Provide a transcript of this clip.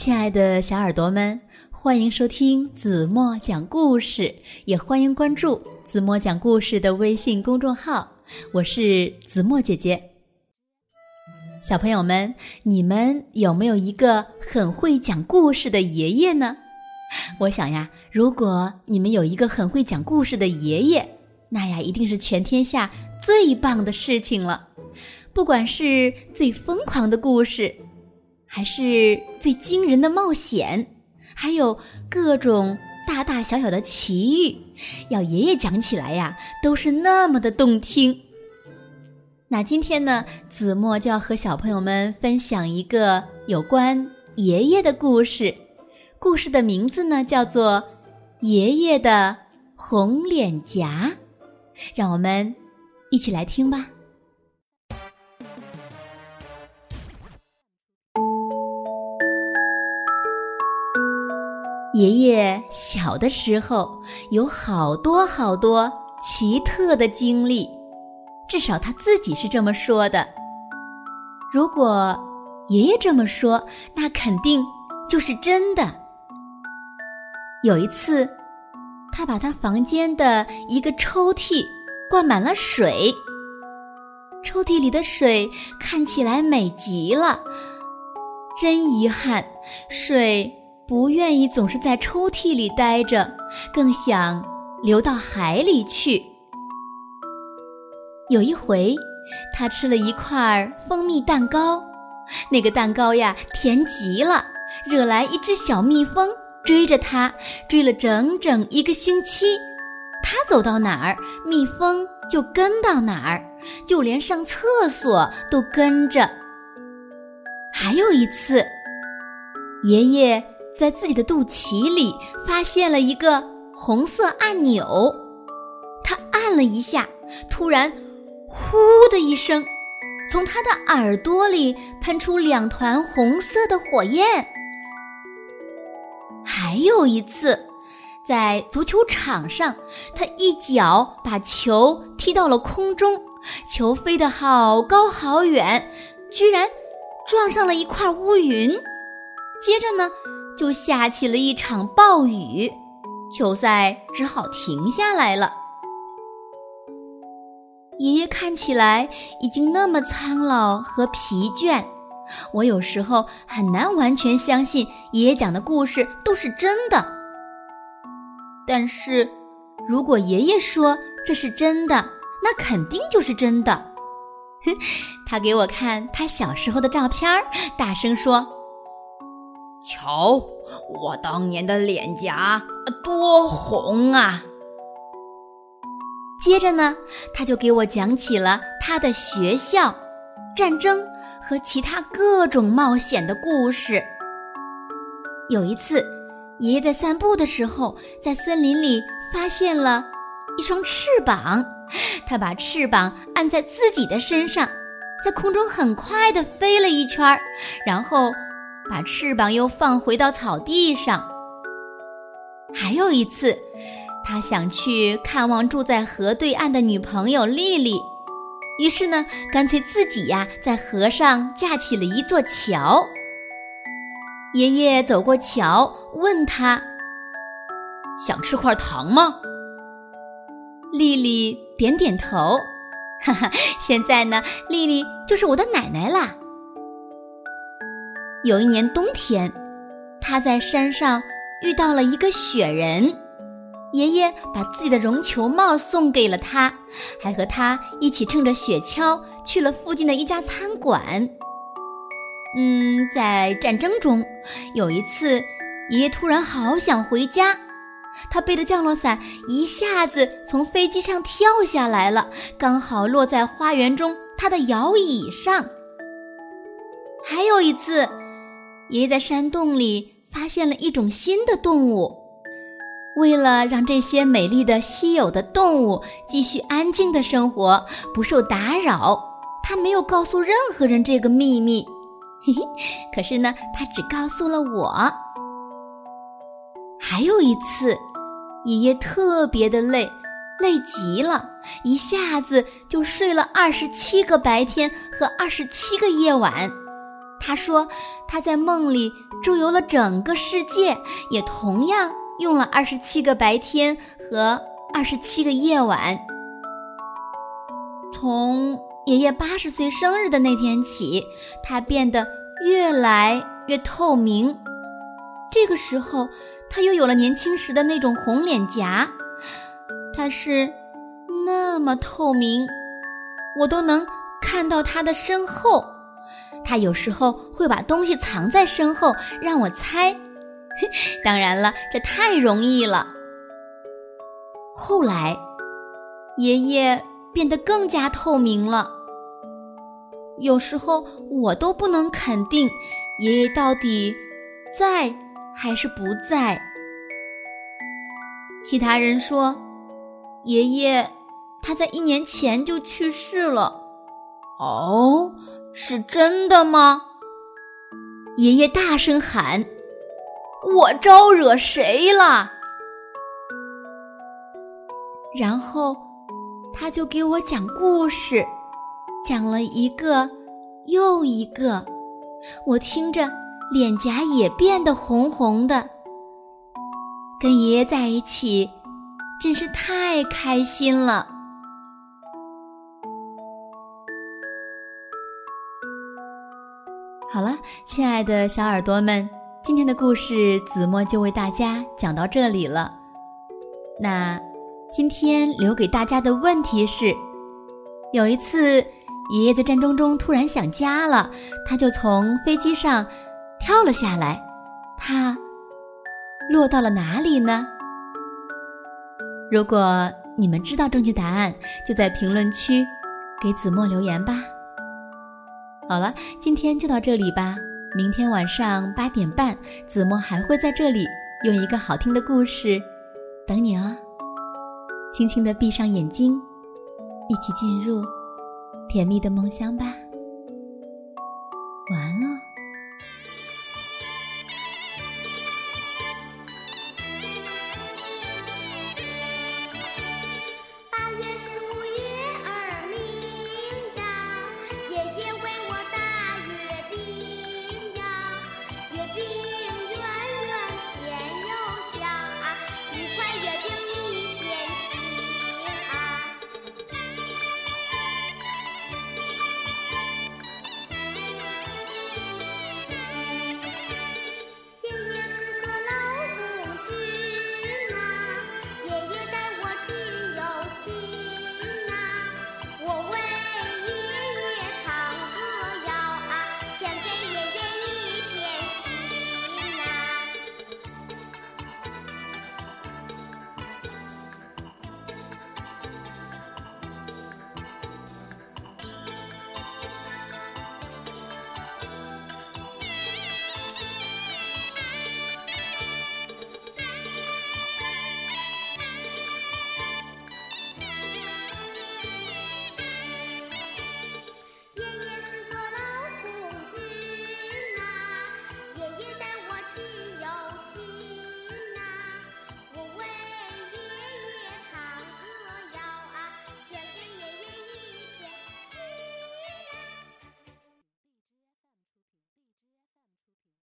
亲爱的小耳朵们，欢迎收听子墨讲故事，也欢迎关注子墨讲故事的微信公众号。我是子墨姐姐。小朋友们，你们有没有一个很会讲故事的爷爷呢？我想呀，如果你们有一个很会讲故事的爷爷，那呀，一定是全天下最棒的事情了。不管是最疯狂的故事。还是最惊人的冒险，还有各种大大小小的奇遇，要爷爷讲起来呀，都是那么的动听。那今天呢，子墨就要和小朋友们分享一个有关爷爷的故事，故事的名字呢叫做《爷爷的红脸颊》，让我们一起来听吧。爷爷小的时候有好多好多奇特的经历，至少他自己是这么说的。如果爷爷这么说，那肯定就是真的。有一次，他把他房间的一个抽屉灌满了水，抽屉里的水看起来美极了。真遗憾，水。不愿意总是在抽屉里待着，更想流到海里去。有一回，他吃了一块蜂蜜蛋糕，那个蛋糕呀甜极了，惹来一只小蜜蜂追着他，追了整整一个星期。他走到哪儿，蜜蜂就跟到哪儿，就连上厕所都跟着。还有一次，爷爷。在自己的肚脐里发现了一个红色按钮，他按了一下，突然“呼”的一声，从他的耳朵里喷出两团红色的火焰。还有一次，在足球场上，他一脚把球踢到了空中，球飞得好高好远，居然撞上了一块乌云。接着呢？就下起了一场暴雨，球赛只好停下来了。爷爷看起来已经那么苍老和疲倦，我有时候很难完全相信爷爷讲的故事都是真的。但是，如果爷爷说这是真的，那肯定就是真的。哼，他给我看他小时候的照片，大声说。瞧，我当年的脸颊多红啊！接着呢，他就给我讲起了他的学校、战争和其他各种冒险的故事。有一次，爷爷在散步的时候，在森林里发现了一双翅膀，他把翅膀按在自己的身上，在空中很快的飞了一圈，然后。把翅膀又放回到草地上。还有一次，他想去看望住在河对岸的女朋友丽丽，于是呢，干脆自己呀在河上架起了一座桥。爷爷走过桥，问他：“想吃块糖吗？”丽丽点点头。哈哈，现在呢，丽丽就是我的奶奶啦。有一年冬天，他在山上遇到了一个雪人，爷爷把自己的绒球帽送给了他，还和他一起乘着雪橇去了附近的一家餐馆。嗯，在战争中，有一次，爷爷突然好想回家，他背着降落伞一下子从飞机上跳下来了，刚好落在花园中他的摇椅上。还有一次。爷爷在山洞里发现了一种新的动物，为了让这些美丽的稀有的动物继续安静的生活，不受打扰，他没有告诉任何人这个秘密。嘿嘿，可是呢，他只告诉了我。还有一次，爷爷特别的累，累极了，一下子就睡了二十七个白天和二十七个夜晚。他说他在梦里周游了整个世界，也同样用了二十七个白天和二十七个夜晚。从爷爷八十岁生日的那天起，他变得越来越透明。这个时候，他又有了年轻时的那种红脸颊。他是那么透明，我都能看到他的身后。他有时候会把东西藏在身后，让我猜。当然了，这太容易了。后来，爷爷变得更加透明了。有时候我都不能肯定爷爷到底在还是不在。其他人说，爷爷他在一年前就去世了。哦。是真的吗？爷爷大声喊：“我招惹谁了？”然后他就给我讲故事，讲了一个又一个，我听着脸颊也变得红红的。跟爷爷在一起真是太开心了。好了，亲爱的小耳朵们，今天的故事子墨就为大家讲到这里了。那今天留给大家的问题是：有一次，爷爷在战争中突然想家了，他就从飞机上跳了下来，他落到了哪里呢？如果你们知道正确答案，就在评论区给子墨留言吧。好了，今天就到这里吧。明天晚上八点半，子墨还会在这里用一个好听的故事等你哦。轻轻的闭上眼睛，一起进入甜蜜的梦乡吧。晚安了。